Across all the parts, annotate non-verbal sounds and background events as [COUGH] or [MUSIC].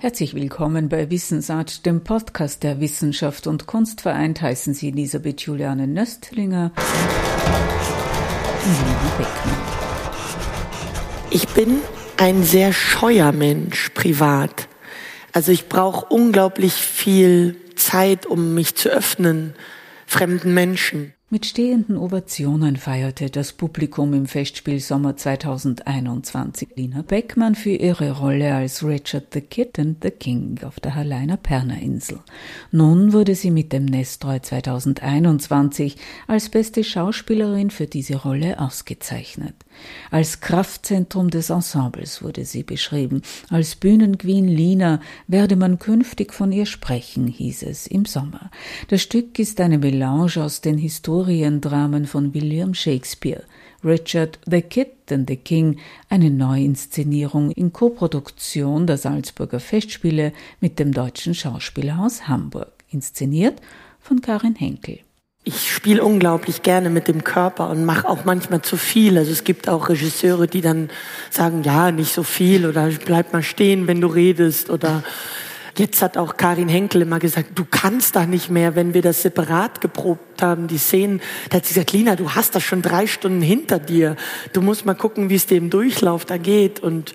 Herzlich willkommen bei Wissensart, dem Podcast der Wissenschaft und Kunst vereint. Heißen Sie Elisabeth Juliane Nöstlinger und Lili Beckmann. Ich bin ein sehr scheuer Mensch privat. Also ich brauche unglaublich viel Zeit, um mich zu öffnen fremden Menschen. Mit stehenden Ovationen feierte das Publikum im Festspielsommer 2021 Lina Beckmann für ihre Rolle als Richard the Kid and the King auf der Halleiner Perner Insel. Nun wurde sie mit dem Nestroy 2021 als beste Schauspielerin für diese Rolle ausgezeichnet. Als Kraftzentrum des Ensembles wurde sie beschrieben. Als Bühnenqueen Lina werde man künftig von ihr sprechen, hieß es im Sommer. Das Stück ist eine Melange aus den Historiendramen von William Shakespeare. Richard the Kid and the King, eine Neuinszenierung in Koproduktion der Salzburger Festspiele mit dem Deutschen Schauspielhaus Hamburg, inszeniert von Karin Henkel ich spiele unglaublich gerne mit dem Körper und mache auch manchmal zu viel. Also es gibt auch Regisseure, die dann sagen, ja, nicht so viel oder bleib mal stehen, wenn du redest oder Jetzt hat auch Karin Henkel immer gesagt, du kannst da nicht mehr, wenn wir das separat geprobt haben, die Szenen. Da hat sie gesagt, Lina, du hast das schon drei Stunden hinter dir. Du musst mal gucken, wie es im Durchlauf da geht. Und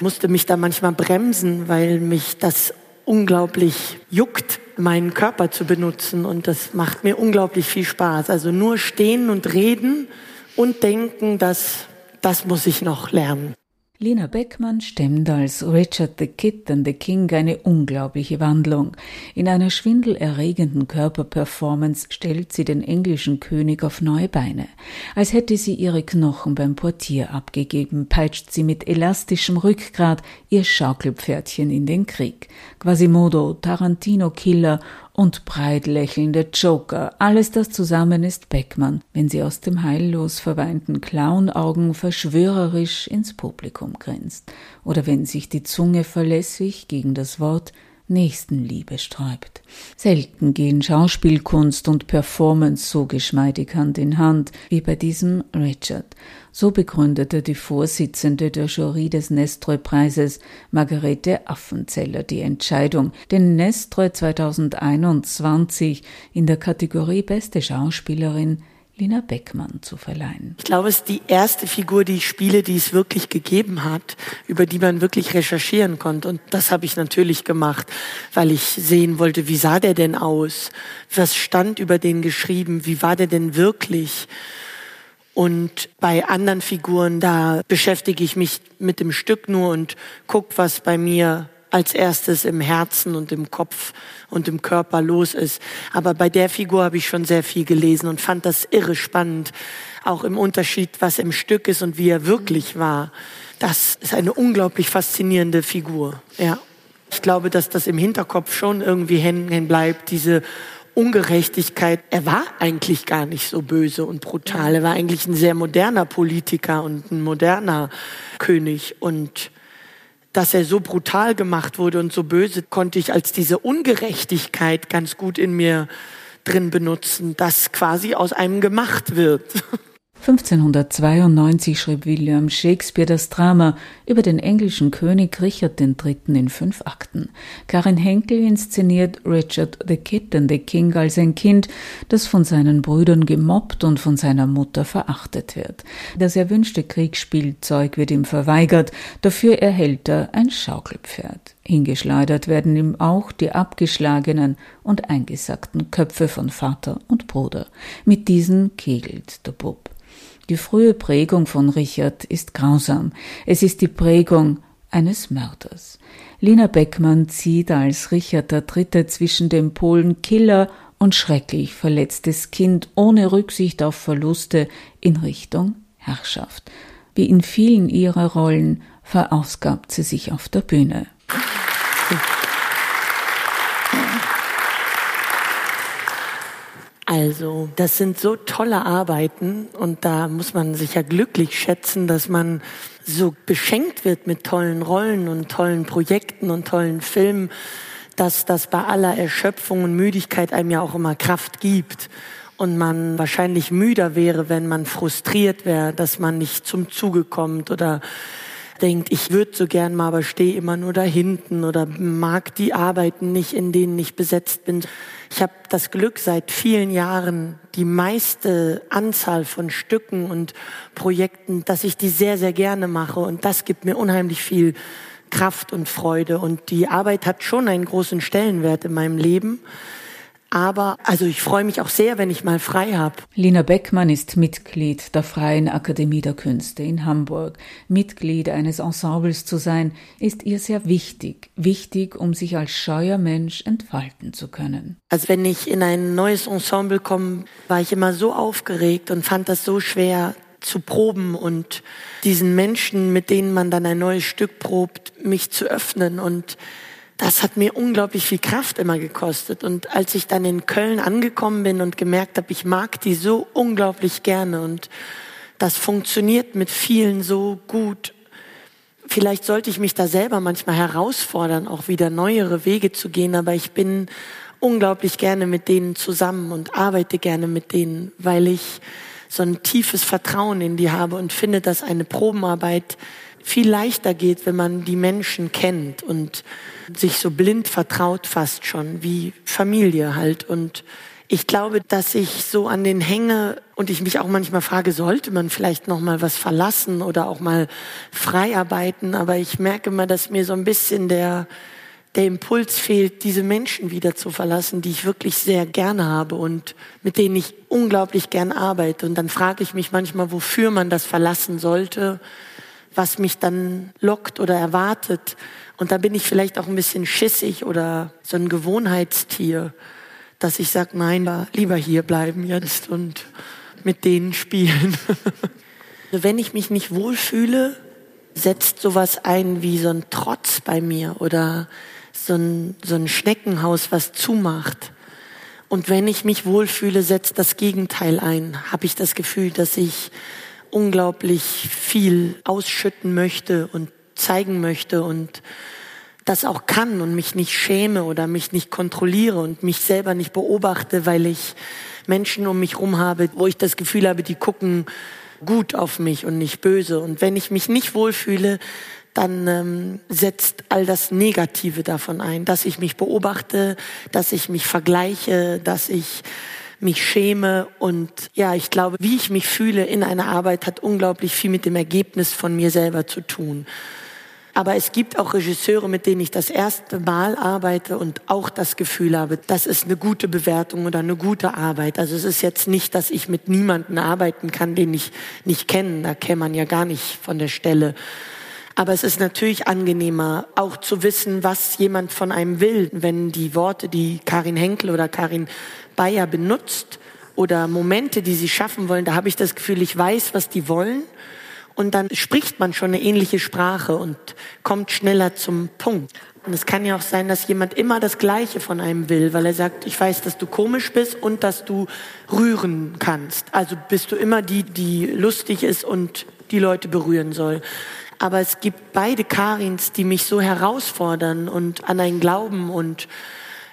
musste mich da manchmal bremsen, weil mich das unglaublich juckt, meinen Körper zu benutzen und das macht mir unglaublich viel Spaß. Also nur stehen und reden und denken, dass das muss ich noch lernen. Lina Beckmann stemmt als Richard the Kid and the King eine unglaubliche Wandlung. In einer schwindelerregenden Körperperformance stellt sie den englischen König auf neue Beine. Als hätte sie ihre Knochen beim Portier abgegeben, peitscht sie mit elastischem Rückgrat ihr Schaukelpferdchen in den Krieg. Quasimodo, Tarantino-Killer und breit lächelnde Joker. Alles das zusammen ist Beckmann, wenn sie aus dem heillos verweinten Clownaugen verschwörerisch ins Publikum grinst oder wenn sich die Zunge verlässlich gegen das Wort Nächstenliebe sträubt. Selten gehen Schauspielkunst und Performance so geschmeidig Hand in Hand wie bei diesem Richard. So begründete die Vorsitzende der Jury des Nestroy-Preises, Margarete Affenzeller, die Entscheidung, den Nestroy 2021 in der Kategorie Beste Schauspielerin Lina Beckmann zu verleihen. Ich glaube, es ist die erste Figur, die ich spiele, die es wirklich gegeben hat, über die man wirklich recherchieren konnte. Und das habe ich natürlich gemacht, weil ich sehen wollte, wie sah der denn aus? Was stand über den geschrieben? Wie war der denn wirklich? Und bei anderen Figuren, da beschäftige ich mich mit dem Stück nur und guck, was bei mir als erstes im Herzen und im Kopf und im Körper los ist. Aber bei der Figur habe ich schon sehr viel gelesen und fand das irre spannend, auch im Unterschied, was im Stück ist und wie er wirklich war. Das ist eine unglaublich faszinierende Figur. Ja. Ich glaube, dass das im Hinterkopf schon irgendwie hängen bleibt, diese Ungerechtigkeit. Er war eigentlich gar nicht so böse und brutal. Er war eigentlich ein sehr moderner Politiker und ein moderner König. Und dass er so brutal gemacht wurde und so böse, konnte ich als diese Ungerechtigkeit ganz gut in mir drin benutzen, dass quasi aus einem gemacht wird. [LAUGHS] 1592 schrieb William Shakespeare das Drama über den englischen König Richard III. in fünf Akten. Karin Henkel inszeniert Richard the Kid and the King als ein Kind, das von seinen Brüdern gemobbt und von seiner Mutter verachtet wird. Das erwünschte Kriegsspielzeug wird ihm verweigert, dafür erhält er ein Schaukelpferd. Hingeschleudert werden ihm auch die abgeschlagenen und eingesackten Köpfe von Vater und Bruder. Mit diesen kegelt der Bub. Die frühe Prägung von Richard ist grausam. Es ist die Prägung eines Mörders. Lina Beckmann zieht als Richard III. zwischen dem Polen Killer und schrecklich verletztes Kind ohne Rücksicht auf Verluste in Richtung Herrschaft. Wie in vielen ihrer Rollen verausgabt sie sich auf der Bühne. Also, das sind so tolle Arbeiten und da muss man sich ja glücklich schätzen, dass man so beschenkt wird mit tollen Rollen und tollen Projekten und tollen Filmen, dass das bei aller Erschöpfung und Müdigkeit einem ja auch immer Kraft gibt und man wahrscheinlich müder wäre, wenn man frustriert wäre, dass man nicht zum Zuge kommt oder denkt, ich würde so gern mal, aber stehe immer nur da hinten oder mag die Arbeiten nicht, in denen ich besetzt bin. Ich habe das Glück, seit vielen Jahren die meiste Anzahl von Stücken und Projekten, dass ich die sehr, sehr gerne mache. Und das gibt mir unheimlich viel Kraft und Freude. Und die Arbeit hat schon einen großen Stellenwert in meinem Leben. Aber also ich freue mich auch sehr, wenn ich mal frei habe. Lina Beckmann ist Mitglied der Freien Akademie der Künste in Hamburg. Mitglied eines Ensembles zu sein, ist ihr sehr wichtig. Wichtig, um sich als scheuer Mensch entfalten zu können. Also wenn ich in ein neues Ensemble komme, war ich immer so aufgeregt und fand das so schwer zu proben und diesen Menschen, mit denen man dann ein neues Stück probt, mich zu öffnen und das hat mir unglaublich viel Kraft immer gekostet. Und als ich dann in Köln angekommen bin und gemerkt habe, ich mag die so unglaublich gerne und das funktioniert mit vielen so gut. Vielleicht sollte ich mich da selber manchmal herausfordern, auch wieder neuere Wege zu gehen, aber ich bin unglaublich gerne mit denen zusammen und arbeite gerne mit denen, weil ich so ein tiefes Vertrauen in die habe und finde, dass eine Probenarbeit viel leichter geht, wenn man die Menschen kennt und sich so blind vertraut fast schon, wie Familie halt. Und ich glaube, dass ich so an den hänge und ich mich auch manchmal frage, sollte man vielleicht noch mal was verlassen oder auch mal frei arbeiten? Aber ich merke mal, dass mir so ein bisschen der der Impuls fehlt, diese Menschen wieder zu verlassen, die ich wirklich sehr gerne habe und mit denen ich unglaublich gern arbeite. Und dann frage ich mich manchmal, wofür man das verlassen sollte was mich dann lockt oder erwartet. Und da bin ich vielleicht auch ein bisschen schissig oder so ein Gewohnheitstier, dass ich sage, nein, lieber hier bleiben jetzt und mit denen spielen. [LAUGHS] Wenn ich mich nicht wohlfühle, setzt sowas ein wie so ein Trotz bei mir oder so ein, so ein Schneckenhaus, was zumacht. Und wenn ich mich wohlfühle, setzt das Gegenteil ein. Habe ich das Gefühl, dass ich unglaublich viel ausschütten möchte und zeigen möchte und das auch kann und mich nicht schäme oder mich nicht kontrolliere und mich selber nicht beobachte, weil ich Menschen um mich herum habe, wo ich das Gefühl habe, die gucken gut auf mich und nicht böse. Und wenn ich mich nicht wohlfühle, dann ähm, setzt all das Negative davon ein, dass ich mich beobachte, dass ich mich vergleiche, dass ich mich schäme und ja, ich glaube, wie ich mich fühle in einer Arbeit hat unglaublich viel mit dem Ergebnis von mir selber zu tun. Aber es gibt auch Regisseure, mit denen ich das erste Mal arbeite und auch das Gefühl habe, das ist eine gute Bewertung oder eine gute Arbeit. Also es ist jetzt nicht, dass ich mit niemandem arbeiten kann, den ich nicht kenne. Da käme man ja gar nicht von der Stelle. Aber es ist natürlich angenehmer, auch zu wissen, was jemand von einem will, wenn die Worte, die Karin Henkel oder Karin Bayer benutzt oder Momente, die sie schaffen wollen, da habe ich das Gefühl, ich weiß, was die wollen. Und dann spricht man schon eine ähnliche Sprache und kommt schneller zum Punkt. Und es kann ja auch sein, dass jemand immer das Gleiche von einem will, weil er sagt, ich weiß, dass du komisch bist und dass du rühren kannst. Also bist du immer die, die lustig ist und die Leute berühren soll. Aber es gibt beide Karins, die mich so herausfordern und an ein Glauben und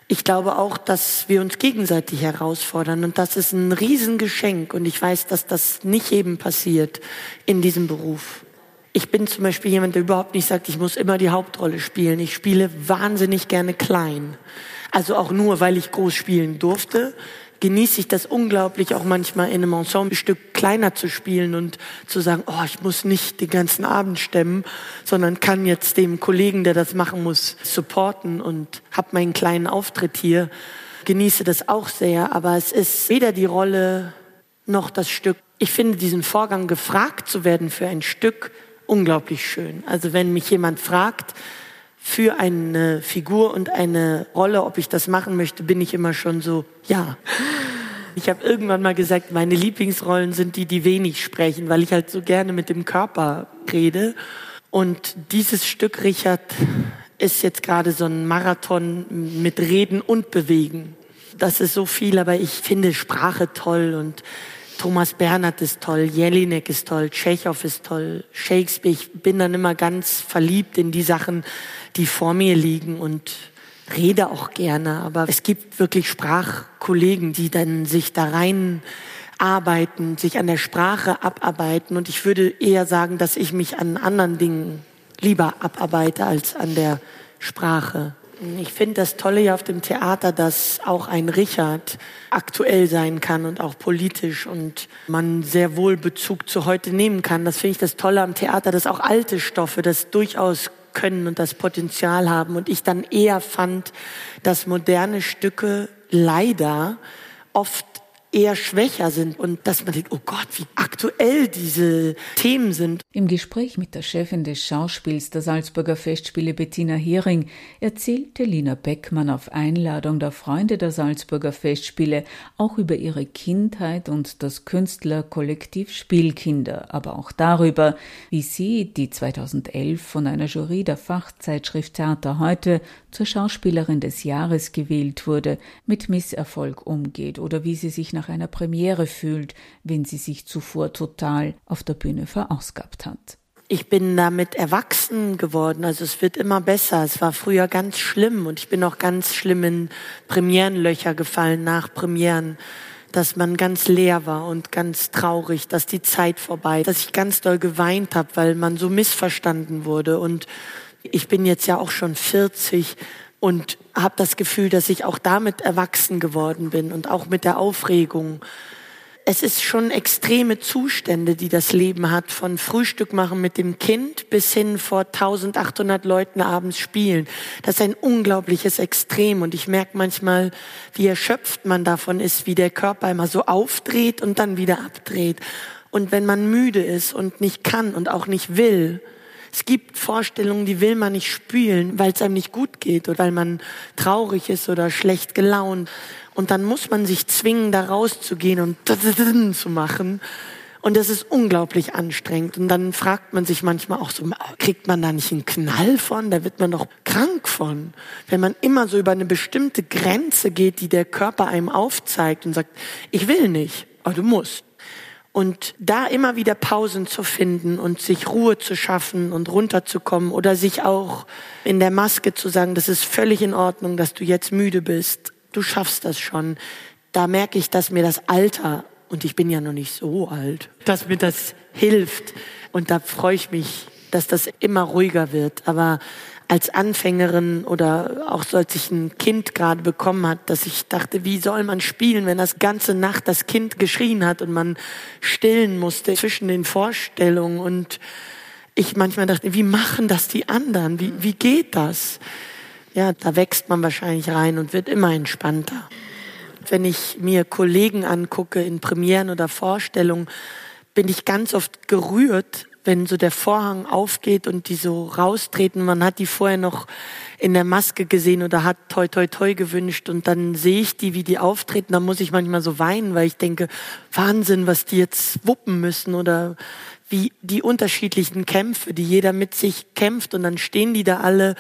ich glaube auch, dass wir uns gegenseitig herausfordern und das ist ein Riesengeschenk und ich weiß, dass das nicht jedem passiert in diesem Beruf. Ich bin zum Beispiel jemand, der überhaupt nicht sagt, ich muss immer die Hauptrolle spielen. Ich spiele wahnsinnig gerne klein. Also auch nur, weil ich groß spielen durfte genieße ich das unglaublich, auch manchmal in einem Ensemblestück kleiner zu spielen und zu sagen, oh, ich muss nicht den ganzen Abend stemmen, sondern kann jetzt dem Kollegen, der das machen muss, supporten und habe meinen kleinen Auftritt hier. Genieße das auch sehr, aber es ist weder die Rolle noch das Stück. Ich finde diesen Vorgang, gefragt zu werden für ein Stück, unglaublich schön. Also wenn mich jemand fragt, für eine Figur und eine Rolle, ob ich das machen möchte, bin ich immer schon so, ja. Ich habe irgendwann mal gesagt, meine Lieblingsrollen sind die, die wenig sprechen, weil ich halt so gerne mit dem Körper rede. Und dieses Stück, Richard, ist jetzt gerade so ein Marathon mit Reden und Bewegen. Das ist so viel, aber ich finde Sprache toll und Thomas Bernhard ist toll, Jelinek ist toll, Tschechow ist toll, Shakespeare. Ich bin dann immer ganz verliebt in die Sachen, die vor mir liegen und rede auch gerne. Aber es gibt wirklich Sprachkollegen, die dann sich da rein arbeiten, sich an der Sprache abarbeiten. Und ich würde eher sagen, dass ich mich an anderen Dingen lieber abarbeite als an der Sprache. Ich finde das Tolle ja auf dem Theater, dass auch ein Richard aktuell sein kann und auch politisch und man sehr wohl Bezug zu heute nehmen kann. Das finde ich das Tolle am Theater, dass auch alte Stoffe das durchaus können und das Potenzial haben. Und ich dann eher fand, dass moderne Stücke leider oft eher schwächer sind und dass man denkt, oh Gott, wie aktuell diese Themen sind. Im Gespräch mit der Chefin des Schauspiels der Salzburger Festspiele Bettina Hering erzählte Lina Beckmann auf Einladung der Freunde der Salzburger Festspiele auch über ihre Kindheit und das Künstlerkollektiv Spielkinder, aber auch darüber, wie sie, die 2011 von einer Jury der Fachzeitschrift Theater heute zur Schauspielerin des Jahres gewählt wurde, mit Misserfolg umgeht oder wie sie sich nach einer Premiere fühlt, wenn sie sich zuvor total auf der Bühne verausgabt hat. Ich bin damit erwachsen geworden, also es wird immer besser. Es war früher ganz schlimm und ich bin auch ganz schlimm in Premierenlöcher gefallen nach Premieren dass man ganz leer war und ganz traurig, dass die Zeit vorbei, dass ich ganz doll geweint habe, weil man so missverstanden wurde und ich bin jetzt ja auch schon 40 und habe das Gefühl, dass ich auch damit erwachsen geworden bin und auch mit der Aufregung. Es ist schon extreme Zustände, die das Leben hat, von Frühstück machen mit dem Kind bis hin vor 1800 Leuten abends spielen. Das ist ein unglaubliches Extrem und ich merke manchmal, wie erschöpft man davon ist, wie der Körper immer so aufdreht und dann wieder abdreht. Und wenn man müde ist und nicht kann und auch nicht will, es gibt Vorstellungen, die will man nicht spülen, weil es einem nicht gut geht oder weil man traurig ist oder schlecht gelaunt. Und dann muss man sich zwingen, da rauszugehen und zu machen. Und das ist unglaublich anstrengend. Und dann fragt man sich manchmal auch so, kriegt man da nicht einen Knall von? Da wird man doch krank von. Wenn man immer so über eine bestimmte Grenze geht, die der Körper einem aufzeigt und sagt, ich will nicht, aber du musst. Und da immer wieder Pausen zu finden und sich Ruhe zu schaffen und runterzukommen oder sich auch in der Maske zu sagen, das ist völlig in Ordnung, dass du jetzt müde bist. Du schaffst das schon. Da merke ich, dass mir das Alter, und ich bin ja noch nicht so alt, dass mir das hilft. Und da freue ich mich, dass das immer ruhiger wird. Aber als Anfängerin oder auch so als ich ein Kind gerade bekommen hat, dass ich dachte, wie soll man spielen, wenn das ganze Nacht das Kind geschrien hat und man stillen musste zwischen den Vorstellungen und ich manchmal dachte, wie machen das die anderen? Wie, wie geht das? Ja, da wächst man wahrscheinlich rein und wird immer entspannter. Wenn ich mir Kollegen angucke in Premieren oder Vorstellungen, bin ich ganz oft gerührt, wenn so der Vorhang aufgeht und die so raustreten. Man hat die vorher noch in der Maske gesehen oder hat toi toi toi gewünscht und dann sehe ich die, wie die auftreten. Da muss ich manchmal so weinen, weil ich denke, Wahnsinn, was die jetzt wuppen müssen oder wie die unterschiedlichen Kämpfe, die jeder mit sich kämpft und dann stehen die da alle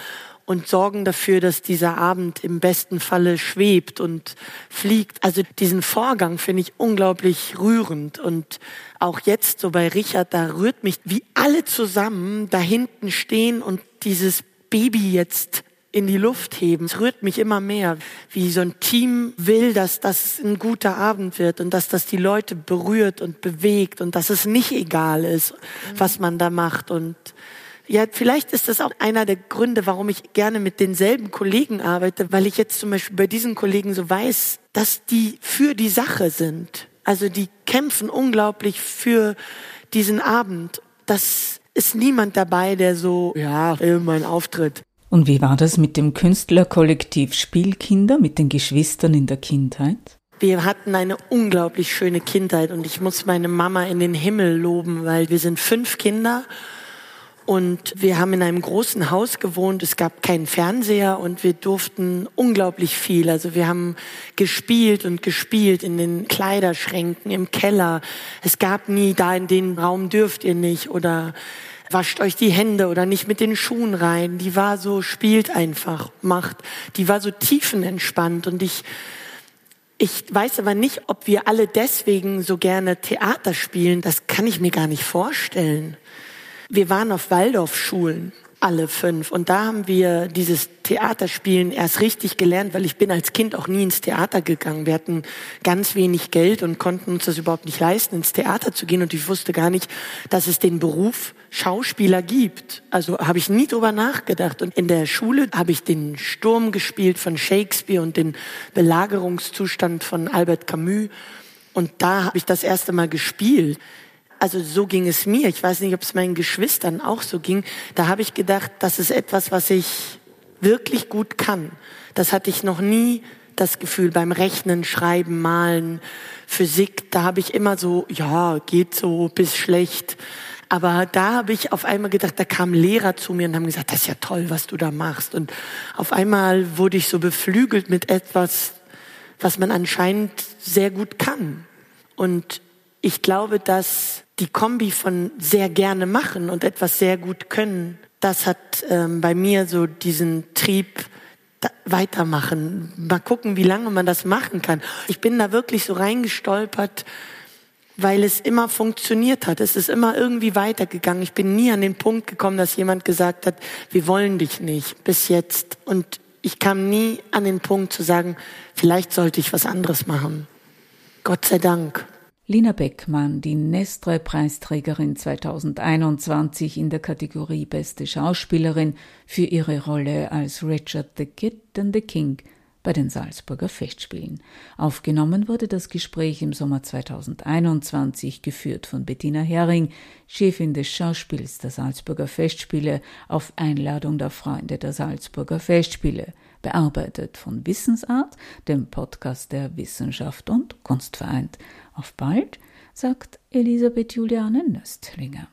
und sorgen dafür, dass dieser Abend im besten Falle schwebt und fliegt. Also diesen Vorgang finde ich unglaublich rührend und auch jetzt so bei Richard, da rührt mich, wie alle zusammen da hinten stehen und dieses Baby jetzt in die Luft heben. Es rührt mich immer mehr, wie so ein Team will, dass das ein guter Abend wird und dass das die Leute berührt und bewegt und dass es nicht egal ist, was man da macht und ja, vielleicht ist das auch einer der Gründe, warum ich gerne mit denselben Kollegen arbeite, weil ich jetzt zum Beispiel bei diesen Kollegen so weiß, dass die für die Sache sind. Also die kämpfen unglaublich für diesen Abend. Das ist niemand dabei, der so, ja, mein Auftritt. Und wie war das mit dem Künstlerkollektiv Spielkinder, mit den Geschwistern in der Kindheit? Wir hatten eine unglaublich schöne Kindheit und ich muss meine Mama in den Himmel loben, weil wir sind fünf Kinder und wir haben in einem großen Haus gewohnt. Es gab keinen Fernseher und wir durften unglaublich viel. Also wir haben gespielt und gespielt in den Kleiderschränken, im Keller. Es gab nie, da in den Raum dürft ihr nicht oder wascht euch die Hände oder nicht mit den Schuhen rein. Die war so, spielt einfach, macht. Die war so tiefenentspannt und ich, ich weiß aber nicht, ob wir alle deswegen so gerne Theater spielen. Das kann ich mir gar nicht vorstellen. Wir waren auf Waldorfschulen. alle fünf. Und da haben wir dieses Theaterspielen erst richtig gelernt, weil ich bin als Kind auch nie ins Theater gegangen. Wir hatten ganz wenig Geld und konnten uns das überhaupt nicht leisten, ins Theater zu gehen. Und ich wusste gar nicht, dass es den Beruf Schauspieler gibt. Also habe ich nie drüber nachgedacht. Und in der Schule habe ich den Sturm gespielt von Shakespeare und den Belagerungszustand von Albert Camus. Und da habe ich das erste Mal gespielt also so ging es mir. Ich weiß nicht, ob es meinen Geschwistern auch so ging. Da habe ich gedacht, das ist etwas, was ich wirklich gut kann. Das hatte ich noch nie das Gefühl beim Rechnen, Schreiben, Malen, Physik. Da habe ich immer so, ja, geht so, bis schlecht. Aber da habe ich auf einmal gedacht, da kamen Lehrer zu mir und haben gesagt, das ist ja toll, was du da machst. Und auf einmal wurde ich so beflügelt mit etwas, was man anscheinend sehr gut kann. Und ich glaube, dass die Kombi von sehr gerne machen und etwas sehr gut können, das hat ähm, bei mir so diesen Trieb, weitermachen. Mal gucken, wie lange man das machen kann. Ich bin da wirklich so reingestolpert, weil es immer funktioniert hat. Es ist immer irgendwie weitergegangen. Ich bin nie an den Punkt gekommen, dass jemand gesagt hat, wir wollen dich nicht bis jetzt. Und ich kam nie an den Punkt zu sagen, vielleicht sollte ich was anderes machen. Gott sei Dank. Lina Beckmann, die Nestre-Preisträgerin 2021 in der Kategorie Beste Schauspielerin für ihre Rolle als Richard the Kid and the King bei den Salzburger Festspielen. Aufgenommen wurde das Gespräch im Sommer 2021, geführt von Bettina Hering, Chefin des Schauspiels der Salzburger Festspiele, auf Einladung der Freunde der Salzburger Festspiele, bearbeitet von Wissensart, dem Podcast der Wissenschaft und Kunst vereint. Auf bald, sagt Elisabeth Juliane Nöstlinger.